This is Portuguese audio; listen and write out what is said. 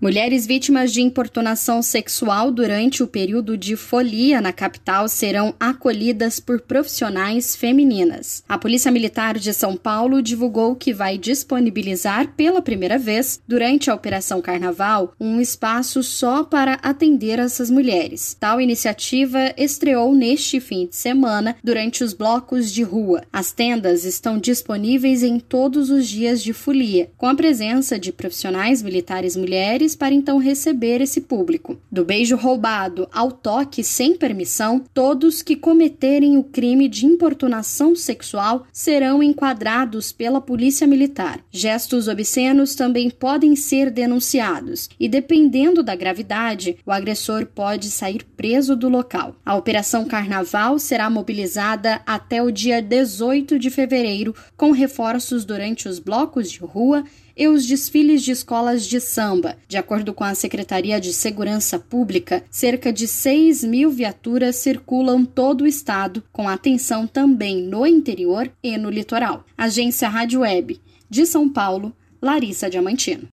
Mulheres vítimas de importunação sexual durante o período de folia na capital serão acolhidas por profissionais femininas. A Polícia Militar de São Paulo divulgou que vai disponibilizar pela primeira vez, durante a Operação Carnaval, um espaço só para atender essas mulheres. Tal iniciativa estreou neste fim de semana durante os blocos de rua. As tendas estão disponíveis em todos os dias de folia, com a presença de profissionais militares mulheres para então receber esse público. Do beijo roubado ao toque sem permissão, todos que cometerem o crime de importunação sexual serão enquadrados pela Polícia Militar. Gestos obscenos também podem ser denunciados e, dependendo da gravidade, o agressor pode sair preso do local. A Operação Carnaval será mobilizada até o dia 18 de fevereiro, com reforços durante os blocos de rua e os desfiles de escolas de samba. De acordo com a Secretaria de Segurança Pública, cerca de 6 mil viaturas circulam todo o estado, com atenção também no interior e no litoral. Agência Rádio Web. De São Paulo, Larissa Diamantino.